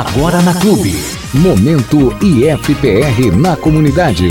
Agora na Clube. Momento IFPR na comunidade.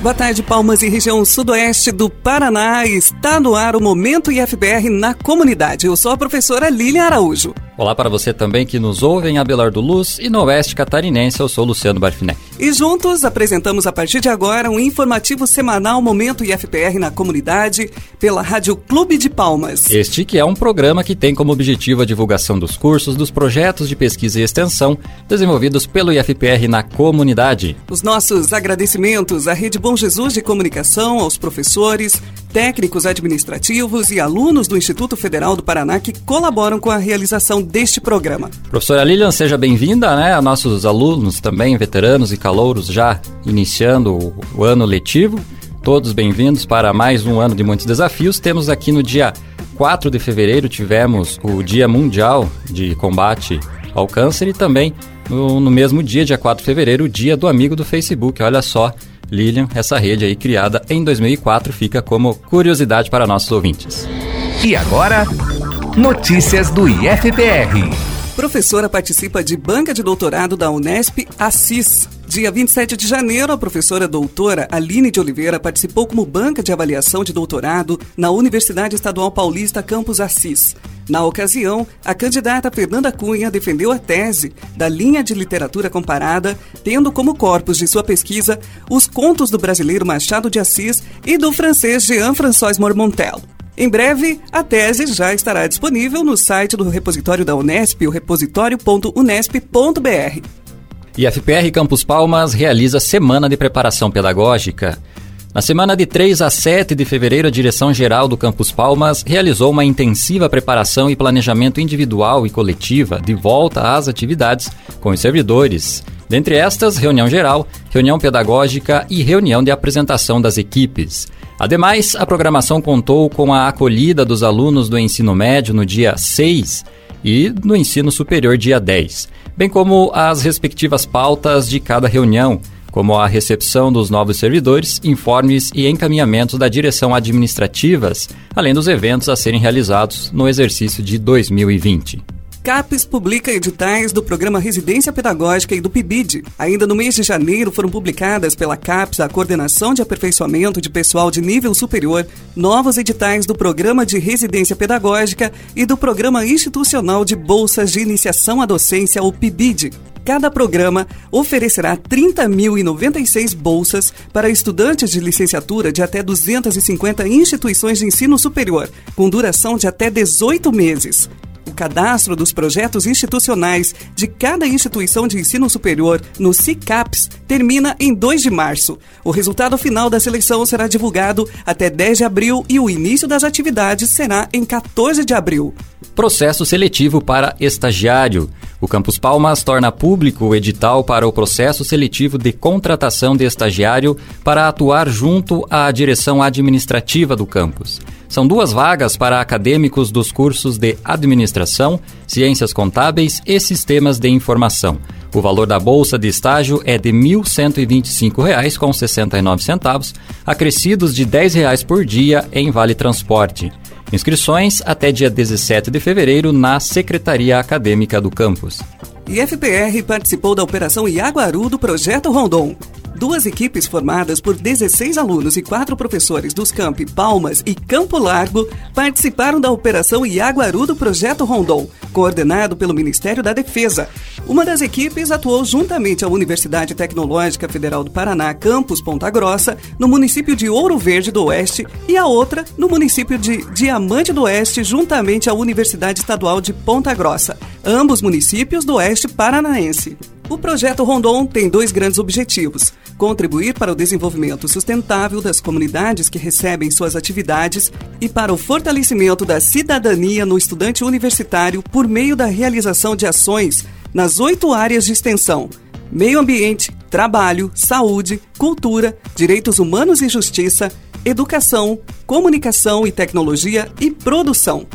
Boa tarde, Palmas e região sudoeste do Paraná. Está no ar o Momento IFBR na comunidade. Eu sou a professora Lília Araújo. Olá para você também que nos ouve em Abelardo Luz e no Oeste Catarinense. Eu sou Luciano Barfiné. E juntos apresentamos a partir de agora um informativo semanal Momento IFPR na comunidade pela Rádio Clube de Palmas. Este que é um programa que tem como objetivo a divulgação dos cursos, dos projetos de pesquisa e extensão desenvolvidos pelo IFPR na comunidade. Os nossos agradecimentos à Rede Bom Jesus de Comunicação, aos professores, técnicos administrativos e alunos do Instituto Federal do Paraná que colaboram com a realização deste programa. Professora Lilian, seja bem-vinda, né? A nossos alunos também, veteranos e calouros, já iniciando o, ano letivo. Todos bem-vindos para mais um ano de muitos desafios. Temos aqui no dia 4 de fevereiro, tivemos o Dia Mundial de Combate ao Câncer e também no, no mesmo dia, dia 4 de fevereiro, o Dia do Amigo do Facebook. Olha só, Lilian, essa rede aí criada em 2004 fica como curiosidade para nossos ouvintes. E agora, Notícias do IFPR. Professora participa de banca de doutorado da Unesp Assis. Dia 27 de janeiro, a professora doutora Aline de Oliveira participou como banca de avaliação de doutorado na Universidade Estadual Paulista Campus Assis. Na ocasião, a candidata Fernanda Cunha defendeu a tese da linha de literatura comparada, tendo como corpus de sua pesquisa os contos do brasileiro Machado de Assis e do francês Jean-François Mormontel. Em breve, a tese já estará disponível no site do repositório da Unesp, o repositório.unesp.br. E FPR Campus Palmas realiza Semana de Preparação Pedagógica. Na semana de 3 a 7 de fevereiro, a direção-geral do Campus Palmas realizou uma intensiva preparação e planejamento individual e coletiva de volta às atividades com os servidores. Dentre estas, reunião geral, reunião pedagógica e reunião de apresentação das equipes. Ademais, a programação contou com a acolhida dos alunos do ensino médio no dia 6 e do ensino superior dia 10, bem como as respectivas pautas de cada reunião, como a recepção dos novos servidores, informes e encaminhamentos da direção administrativas, além dos eventos a serem realizados no exercício de 2020. CAPES publica editais do programa Residência Pedagógica e do PIBID. Ainda no mês de janeiro foram publicadas pela CAPES, a Coordenação de Aperfeiçoamento de Pessoal de Nível Superior, novos editais do Programa de Residência Pedagógica e do Programa Institucional de Bolsas de Iniciação à Docência, o PIBID. Cada programa oferecerá 30.096 bolsas para estudantes de licenciatura de até 250 instituições de ensino superior, com duração de até 18 meses. O cadastro dos projetos institucionais de cada instituição de ensino superior no CICAPS termina em 2 de março. O resultado final da seleção será divulgado até 10 de abril e o início das atividades será em 14 de abril. Processo seletivo para estagiário. O Campus Palmas torna público o edital para o processo seletivo de contratação de estagiário para atuar junto à direção administrativa do campus. São duas vagas para acadêmicos dos cursos de Administração, Ciências Contábeis e Sistemas de Informação. O valor da bolsa de estágio é de R$ 1.125,69, acrescidos de R$ 10 por dia em Vale Transporte. Inscrições até dia 17 de fevereiro na Secretaria Acadêmica do campus. IFPR participou da Operação Iaguaru do Projeto Rondon. Duas equipes formadas por 16 alunos e quatro professores dos campi Palmas e Campo Largo participaram da Operação Iaguaru do Projeto Rondon, coordenado pelo Ministério da Defesa. Uma das equipes atuou juntamente à Universidade Tecnológica Federal do Paraná, campus Ponta Grossa, no município de Ouro Verde do Oeste, e a outra no município de Diamante do Oeste, juntamente à Universidade Estadual de Ponta Grossa, ambos municípios do Oeste Paranaense. O projeto Rondon tem dois grandes objetivos: contribuir para o desenvolvimento sustentável das comunidades que recebem suas atividades e para o fortalecimento da cidadania no estudante universitário por meio da realização de ações nas oito áreas de extensão: meio ambiente, trabalho, saúde, cultura, direitos humanos e justiça, educação, comunicação e tecnologia e produção.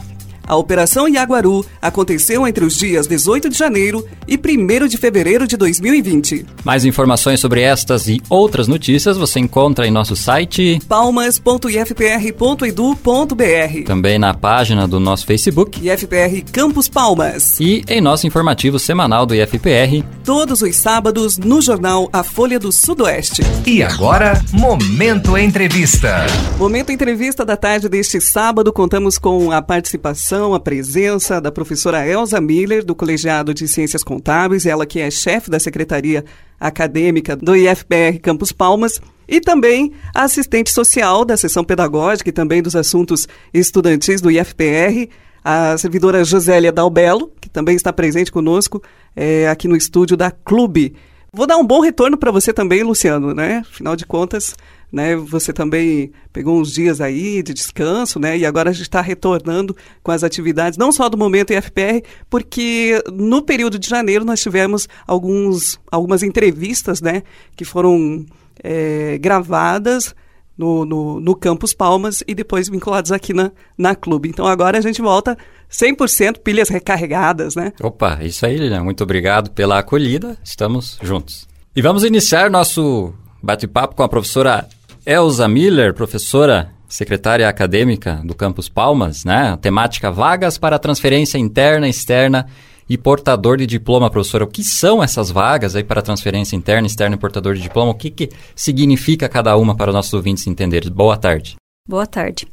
A Operação Iaguaru aconteceu entre os dias 18 de janeiro e 1 de fevereiro de 2020. Mais informações sobre estas e outras notícias você encontra em nosso site palmas.ifpr.edu.br. Também na página do nosso Facebook IFPR Campus Palmas. E em nosso informativo semanal do IFPR. Todos os sábados no jornal A Folha do Sudoeste. E agora, Momento Entrevista. Momento Entrevista da tarde deste sábado, contamos com a participação participação, a presença da professora Elza Miller, do Colegiado de Ciências Contábeis, ela que é chefe da Secretaria Acadêmica do IFPR Campus Palmas, e também a assistente social da seção pedagógica e também dos assuntos estudantis do IFPR, a servidora Josélia Dalbelo, que também está presente conosco é, aqui no estúdio da Clube. Vou dar um bom retorno para você também, Luciano, né? Afinal de contas, né? Você também pegou uns dias aí de descanso, né? E agora a gente está retornando com as atividades, não só do momento IFPR, porque no período de janeiro nós tivemos alguns, algumas entrevistas, né? Que foram é, gravadas no, no, no Campus Palmas e depois vinculados aqui na, na Clube. Então agora a gente volta 100% pilhas recarregadas, né? Opa, isso aí, Lilian. Muito obrigado pela acolhida. Estamos juntos. E vamos iniciar nosso bate-papo com a professora Elza Miller, professora secretária acadêmica do Campus Palmas, né? Temática vagas para transferência interna, externa e portador de diploma, professora. O que são essas vagas aí para transferência interna, externa e portador de diploma? O que, que significa cada uma para os nossos ouvintes entenderem? Boa tarde. Boa tarde.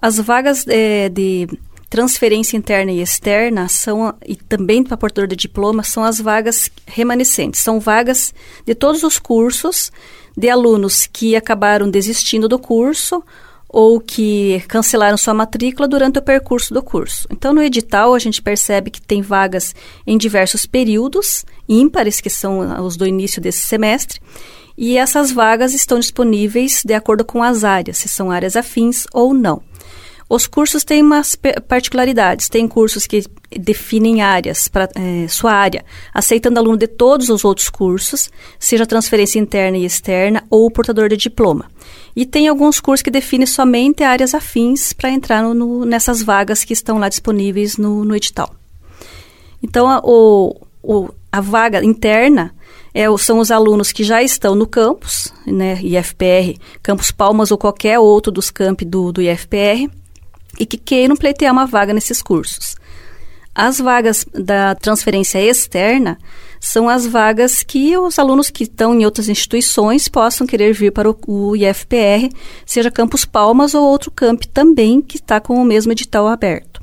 As vagas é, de transferência interna e externa são e também para portador de diploma são as vagas remanescentes. São vagas de todos os cursos de alunos que acabaram desistindo do curso ou que cancelaram sua matrícula durante o percurso do curso. Então, no edital, a gente percebe que tem vagas em diversos períodos ímpares, que são os do início desse semestre, e essas vagas estão disponíveis de acordo com as áreas, se são áreas afins ou não. Os cursos têm umas particularidades. Tem cursos que definem áreas para é, sua área, aceitando aluno de todos os outros cursos, seja transferência interna e externa ou portador de diploma. E tem alguns cursos que definem somente áreas afins para entrar no, no, nessas vagas que estão lá disponíveis no, no edital. Então, a, o, o, a vaga interna é, são os alunos que já estão no campus, né, IFPR, Campus Palmas ou qualquer outro dos campi do, do IFPR, e que queiram pleitear uma vaga nesses cursos. As vagas da transferência externa são as vagas que os alunos que estão em outras instituições possam querer vir para o, IFPR, seja Campus Palmas ou outro camp também que está com o mesmo edital aberto.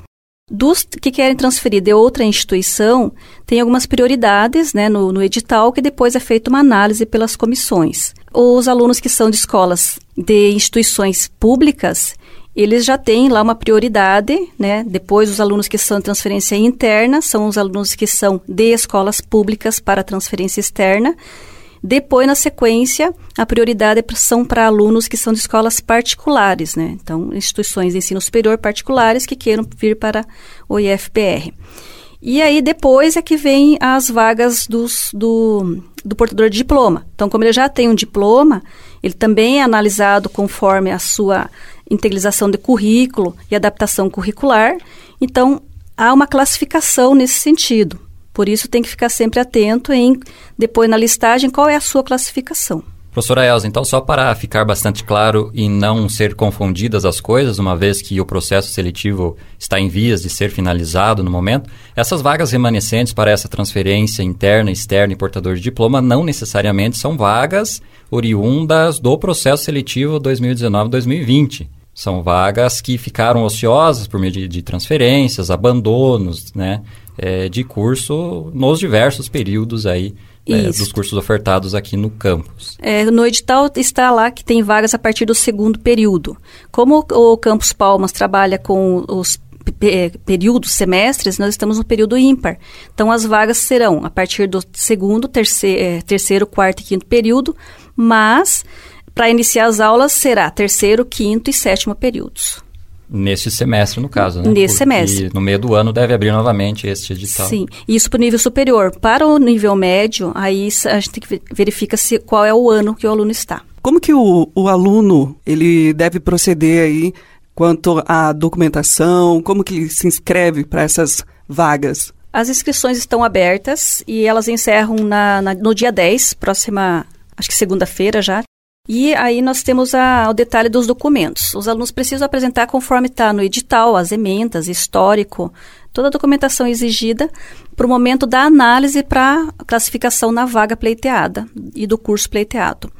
Dos que querem transferir de outra instituição, tem algumas prioridades né, no, no edital que depois é feita uma análise pelas comissões. Os alunos que são de escolas de instituições públicas, eles já têm lá uma prioridade, né? Depois, os alunos que são transferência interna são os alunos que são de escolas públicas para transferência externa. Depois, na sequência, a prioridade são para alunos que são de escolas particulares, né? Então, instituições de ensino superior particulares que queiram vir para o IFPR. E aí, depois é que vem as vagas dos, do, do portador de diploma. Então, como ele já tem um diploma, ele também é analisado conforme a sua integralização de currículo e adaptação curricular. Então, há uma classificação nesse sentido. Por isso, tem que ficar sempre atento em, depois na listagem, qual é a sua classificação. Professora Elza, então só para ficar bastante claro e não ser confundidas as coisas, uma vez que o processo seletivo está em vias de ser finalizado no momento, essas vagas remanescentes para essa transferência interna, externa e portador de diploma não necessariamente são vagas oriundas do processo seletivo 2019-2020. São vagas que ficaram ociosas por meio de, de transferências, abandonos, né, é, de curso nos diversos períodos aí é, dos cursos ofertados aqui no campus. É, no edital está lá que tem vagas a partir do segundo período. Como o, o Campus Palmas trabalha com os períodos, semestres, nós estamos no período ímpar. Então, as vagas serão a partir do segundo, terceiro, é, terceiro quarto e quinto período, mas para iniciar as aulas será terceiro, quinto e sétimo períodos. Neste semestre, no caso, né? Nesse Porque semestre. no meio do ano deve abrir novamente este edital. Sim, isso para o nível superior. Para o nível médio, aí a gente verifica se, qual é o ano que o aluno está. Como que o, o aluno ele deve proceder aí quanto à documentação? Como que se inscreve para essas vagas? As inscrições estão abertas e elas encerram na, na, no dia 10, próxima, acho que segunda-feira já. E aí nós temos a, o detalhe dos documentos. Os alunos precisam apresentar conforme está no edital, as emendas, histórico, toda a documentação exigida para o momento da análise para classificação na vaga pleiteada e do curso pleiteado.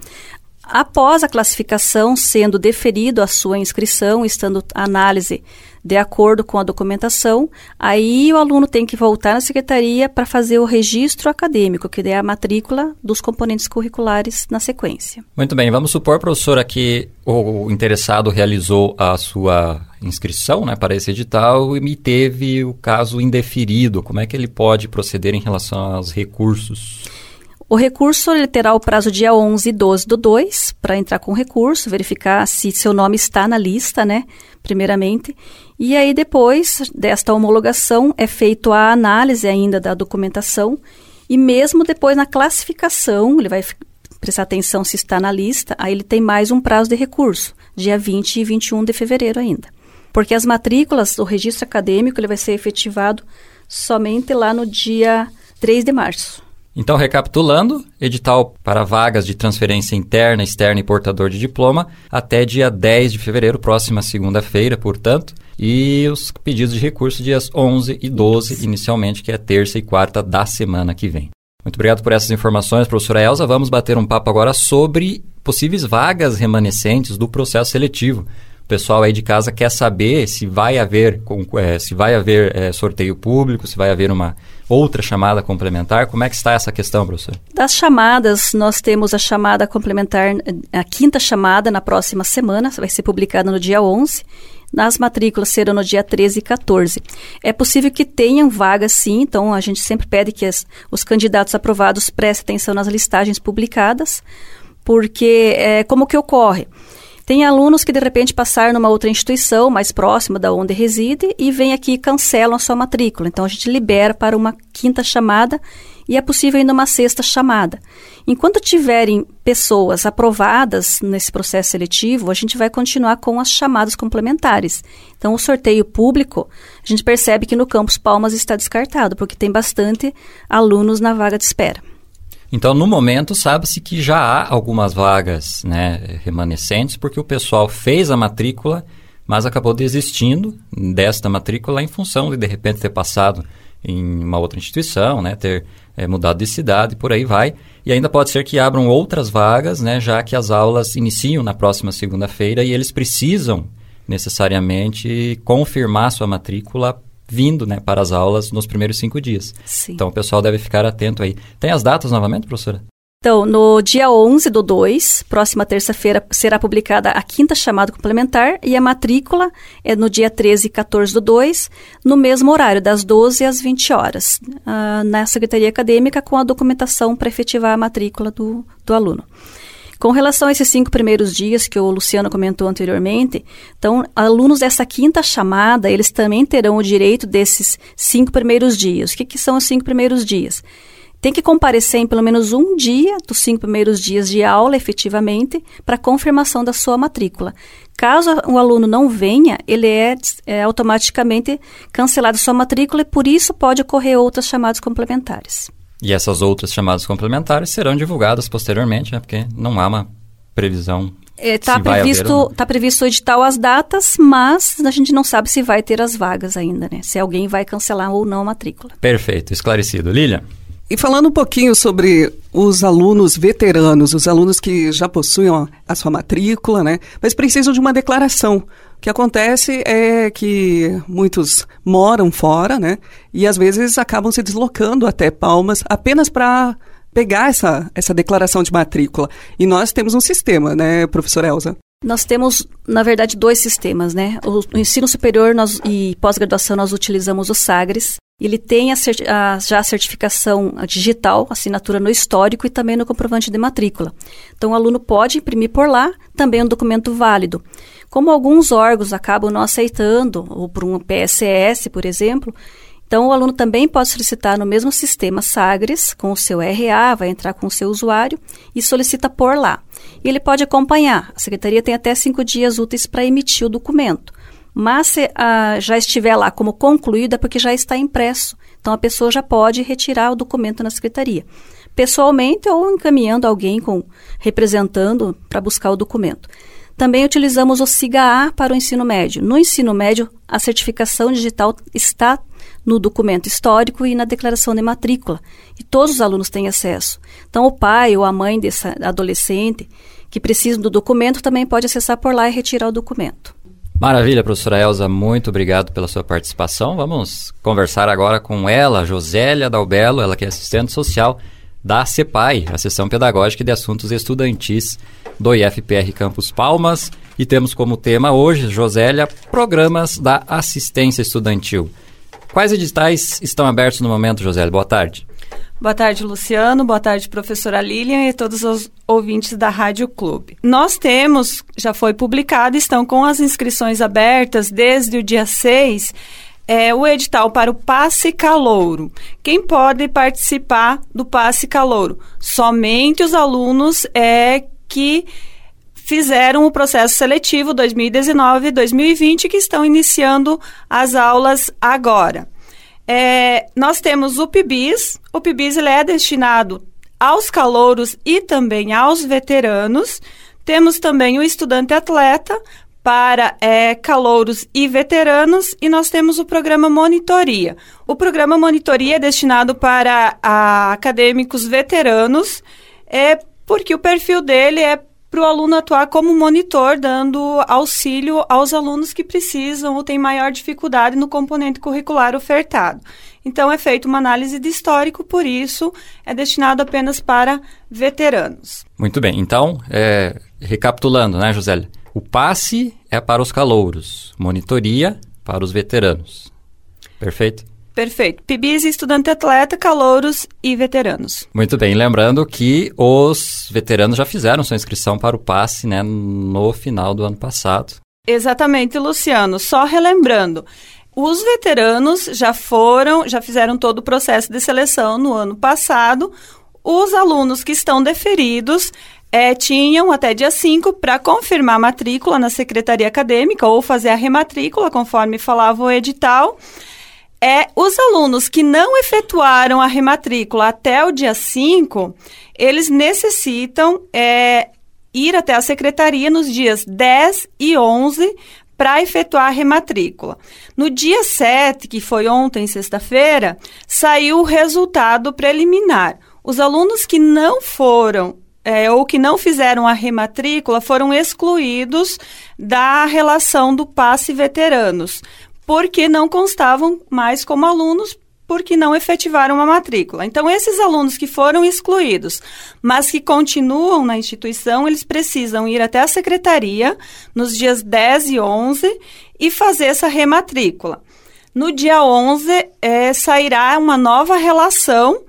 Após a classificação, sendo deferido a sua inscrição, estando a análise de acordo com a documentação, aí o aluno tem que voltar na secretaria para fazer o registro acadêmico, que é a matrícula dos componentes curriculares na sequência. Muito bem, vamos supor, professora, que o interessado realizou a sua inscrição né, para esse edital e teve o caso indeferido. Como é que ele pode proceder em relação aos recursos? O recurso ele terá o prazo dia 11 e 12 do 2 para entrar com o recurso, verificar se seu nome está na lista, né? Primeiramente. E aí, depois desta homologação, é feita a análise ainda da documentação. E mesmo depois na classificação, ele vai prestar atenção se está na lista, aí ele tem mais um prazo de recurso, dia 20 e 21 de fevereiro ainda. Porque as matrículas, o registro acadêmico, ele vai ser efetivado somente lá no dia 3 de março. Então, recapitulando, edital para vagas de transferência interna, externa e portador de diploma até dia 10 de fevereiro, próxima segunda-feira, portanto, e os pedidos de recurso dias 11 e 12, inicialmente, que é terça e quarta da semana que vem. Muito obrigado por essas informações, professora Elza. Vamos bater um papo agora sobre possíveis vagas remanescentes do processo seletivo. O pessoal aí de casa quer saber se vai haver, é, se vai haver é, sorteio público, se vai haver uma outra chamada complementar? Como é que está essa questão, professor? Das chamadas, nós temos a chamada complementar, a quinta chamada na próxima semana, vai ser publicada no dia 11. Nas matrículas serão no dia 13 e 14. É possível que tenham vagas, sim, então a gente sempre pede que as, os candidatos aprovados prestem atenção nas listagens publicadas, porque é, como que ocorre? Tem alunos que de repente passaram numa outra instituição mais próxima da onde reside e vêm aqui e cancelam a sua matrícula. Então a gente libera para uma quinta chamada e é possível ainda uma sexta chamada. Enquanto tiverem pessoas aprovadas nesse processo seletivo, a gente vai continuar com as chamadas complementares. Então, o sorteio público, a gente percebe que no campus Palmas está descartado, porque tem bastante alunos na vaga de espera. Então, no momento, sabe-se que já há algumas vagas né, remanescentes, porque o pessoal fez a matrícula, mas acabou desistindo desta matrícula em função de, de repente, ter passado em uma outra instituição, né, ter é, mudado de cidade, por aí vai. E ainda pode ser que abram outras vagas, né, já que as aulas iniciam na próxima segunda-feira e eles precisam necessariamente confirmar sua matrícula vindo né, para as aulas nos primeiros cinco dias. Sim. Então o pessoal deve ficar atento aí. Tem as datas novamente, professora? Então, no dia 11 do 2, próxima terça-feira, será publicada a quinta chamada complementar e a matrícula é no dia 13 e 14 do 2, no mesmo horário, das 12 às 20 horas, uh, na Secretaria Acadêmica, com a documentação para efetivar a matrícula do, do aluno. Com relação a esses cinco primeiros dias que o Luciano comentou anteriormente, então, alunos dessa quinta chamada, eles também terão o direito desses cinco primeiros dias. O que, que são os cinco primeiros dias? Tem que comparecer em pelo menos um dia dos cinco primeiros dias de aula, efetivamente, para confirmação da sua matrícula. Caso o aluno não venha, ele é, é automaticamente cancelado sua matrícula e por isso pode ocorrer outras chamadas complementares. E essas outras chamadas complementares serão divulgadas posteriormente, né? Porque não há uma previsão Está é, previsto, tá previsto o edital as datas, mas a gente não sabe se vai ter as vagas ainda, né? Se alguém vai cancelar ou não a matrícula. Perfeito, esclarecido. Lilian? E falando um pouquinho sobre os alunos veteranos, os alunos que já possuem a sua matrícula, né? Mas precisam de uma declaração que acontece é que muitos moram fora, né? E às vezes acabam se deslocando até Palmas apenas para pegar essa, essa declaração de matrícula. E nós temos um sistema, né, professora Elza? Nós temos, na verdade, dois sistemas, né? O, o ensino superior nós, e pós-graduação nós utilizamos o SAGRES. Ele tem a, a, já a certificação digital, assinatura no histórico e também no comprovante de matrícula. Então, o aluno pode imprimir por lá também um documento válido. Como alguns órgãos acabam não aceitando, ou por um PSS, por exemplo, então o aluno também pode solicitar no mesmo sistema Sagres, com o seu RA, vai entrar com o seu usuário e solicita por lá. E ele pode acompanhar. A secretaria tem até cinco dias úteis para emitir o documento. Mas se a, já estiver lá como concluído, é porque já está impresso. Então a pessoa já pode retirar o documento na secretaria, pessoalmente ou encaminhando alguém com representando para buscar o documento. Também utilizamos o SIGA-A para o ensino médio. No ensino médio, a certificação digital está no documento histórico e na declaração de matrícula, e todos os alunos têm acesso. Então, o pai ou a mãe desse adolescente que precisa do documento também pode acessar por lá e retirar o documento. Maravilha, professora Elza, muito obrigado pela sua participação. Vamos conversar agora com ela, Josélia Dalbelo, ela que é assistente social da CEPAI, a Seção Pedagógica de Assuntos Estudantis do IFPR Campus Palmas. E temos como tema hoje, Josélia, programas da assistência estudantil. Quais editais estão abertos no momento, Josélia? Boa tarde. Boa tarde, Luciano. Boa tarde, professora Lilian e todos os ouvintes da Rádio Clube. Nós temos, já foi publicado, estão com as inscrições abertas desde o dia 6, é, o edital para o Passe Calouro. Quem pode participar do Passe Calouro? Somente os alunos é, que fizeram o processo seletivo 2019-2020 que estão iniciando as aulas agora. É, nós temos o PIBIS. O PIBIS ele é destinado aos calouros e também aos veteranos. Temos também o estudante atleta para é, calouros e veteranos e nós temos o programa Monitoria. O programa Monitoria é destinado para a, acadêmicos veteranos, é porque o perfil dele é para o aluno atuar como monitor, dando auxílio aos alunos que precisam ou têm maior dificuldade no componente curricular ofertado. Então, é feita uma análise de histórico, por isso é destinado apenas para veteranos. Muito bem. Então, é, recapitulando, né, Josélia? O passe é para os calouros, monitoria para os veteranos. Perfeito? Perfeito. PIBIs, estudante atleta, calouros e veteranos. Muito bem. Lembrando que os veteranos já fizeram sua inscrição para o passe né, no final do ano passado. Exatamente, Luciano. Só relembrando. Os veteranos já foram, já fizeram todo o processo de seleção no ano passado. Os alunos que estão deferidos é, tinham até dia 5 para confirmar a matrícula na secretaria acadêmica ou fazer a rematrícula, conforme falava o edital é os alunos que não efetuaram a rematrícula até o dia 5, eles necessitam é, ir até a secretaria nos dias 10 e 11 para efetuar a rematrícula. No dia 7, que foi ontem, sexta-feira, saiu o resultado preliminar. Os alunos que não foram é, ou que não fizeram a rematrícula foram excluídos da relação do passe veteranos porque não constavam mais como alunos porque não efetivaram a matrícula. Então, esses alunos que foram excluídos, mas que continuam na instituição, eles precisam ir até a secretaria nos dias 10 e 11 e fazer essa rematrícula. No dia 11, é, sairá uma nova relação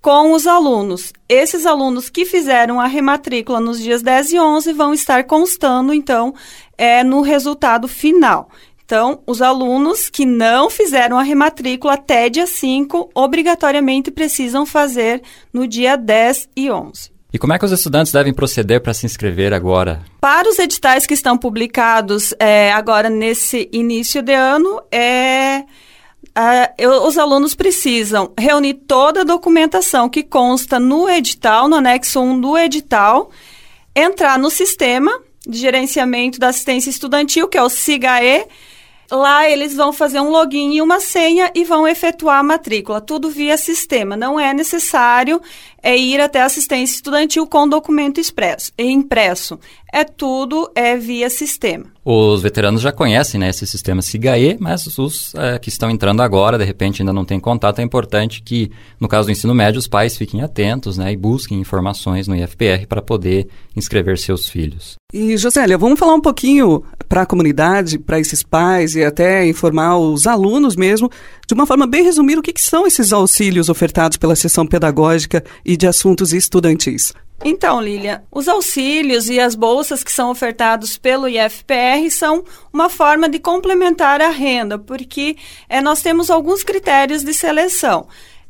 com os alunos. Esses alunos que fizeram a rematrícula nos dias 10 e 11 vão estar constando, então, é, no resultado final. Então, os alunos que não fizeram a rematrícula até dia 5, obrigatoriamente precisam fazer no dia 10 e 11. E como é que os estudantes devem proceder para se inscrever agora? Para os editais que estão publicados é, agora nesse início de ano, é, eu, os alunos precisam reunir toda a documentação que consta no edital, no anexo 1 do edital, entrar no sistema de gerenciamento da assistência estudantil, que é o SIGAE, Lá eles vão fazer um login e uma senha e vão efetuar a matrícula, tudo via sistema. Não é necessário é, ir até a assistência estudantil com documento expresso, impresso. É tudo é via sistema. Os veteranos já conhecem né, esse sistema SIGAE, mas os é, que estão entrando agora, de repente ainda não têm contato, é importante que, no caso do ensino médio, os pais fiquem atentos né, e busquem informações no IFPR para poder inscrever seus filhos. E, Josélia, vamos falar um pouquinho para a comunidade, para esses pais e até informar os alunos mesmo, de uma forma bem resumida, o que, que são esses auxílios ofertados pela sessão pedagógica e de assuntos estudantis. Então, Lilian, os auxílios e as bolsas que são ofertados pelo IFPR são uma forma de complementar a renda, porque é, nós temos alguns critérios de seleção.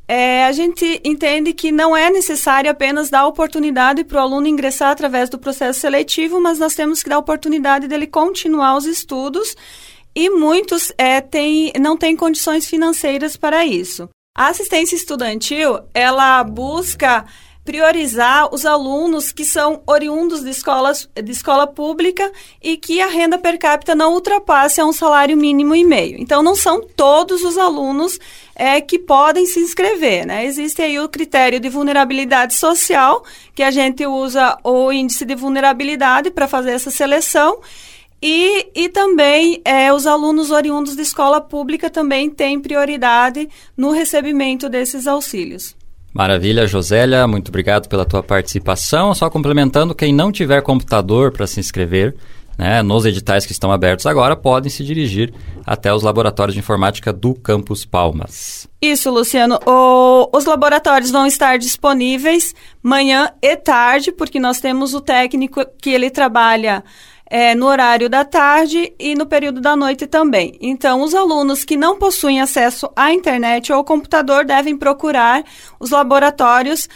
É, a gente entende que não é necessário apenas dar oportunidade para o aluno ingressar através do processo seletivo, mas nós temos que dar oportunidade dele continuar os estudos e muitos é, têm, não têm condições financeiras para isso. A assistência estudantil, ela busca priorizar os alunos que são oriundos de, escolas, de escola pública e que a renda per capita não ultrapasse um salário mínimo e meio. Então, não são todos os alunos é, que podem se inscrever. Né? Existe aí o critério de vulnerabilidade social, que a gente usa o índice de vulnerabilidade para fazer essa seleção. E, e também é, os alunos oriundos de escola pública também têm prioridade no recebimento desses auxílios. Maravilha, Josélia, muito obrigado pela tua participação. Só complementando, quem não tiver computador para se inscrever, né, nos editais que estão abertos agora, podem se dirigir até os laboratórios de informática do Campus Palmas. Isso, Luciano. O, os laboratórios vão estar disponíveis manhã e tarde, porque nós temos o técnico que ele trabalha é, no horário da tarde e no período da noite também. Então, os alunos que não possuem acesso à internet ou computador devem procurar os laboratórios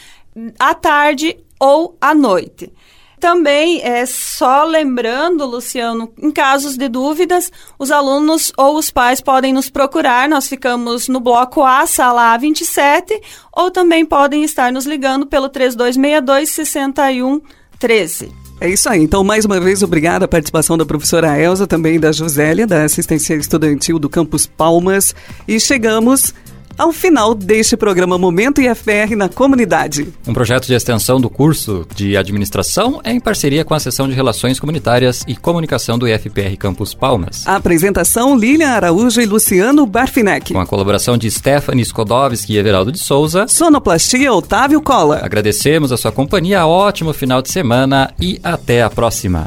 à tarde ou à noite. Também, é, só lembrando, Luciano, em casos de dúvidas, os alunos ou os pais podem nos procurar. Nós ficamos no bloco A, sala A27, ou também podem estar nos ligando pelo 3262 6113. É isso aí. Então, mais uma vez, obrigada a participação da professora Elza, também da Josélia, da Assistência Estudantil do Campus Palmas. E chegamos ao final deste programa Momento IFR na Comunidade. Um projeto de extensão do curso de administração é em parceria com a Seção de Relações Comunitárias e Comunicação do IFPR Campus Palmas. A apresentação Lilian Araújo e Luciano Barfinec. Com a colaboração de Stephanie Skodowski e Everaldo de Souza. Sonoplastia Otávio Cola. Agradecemos a sua companhia, ótimo final de semana e até a próxima.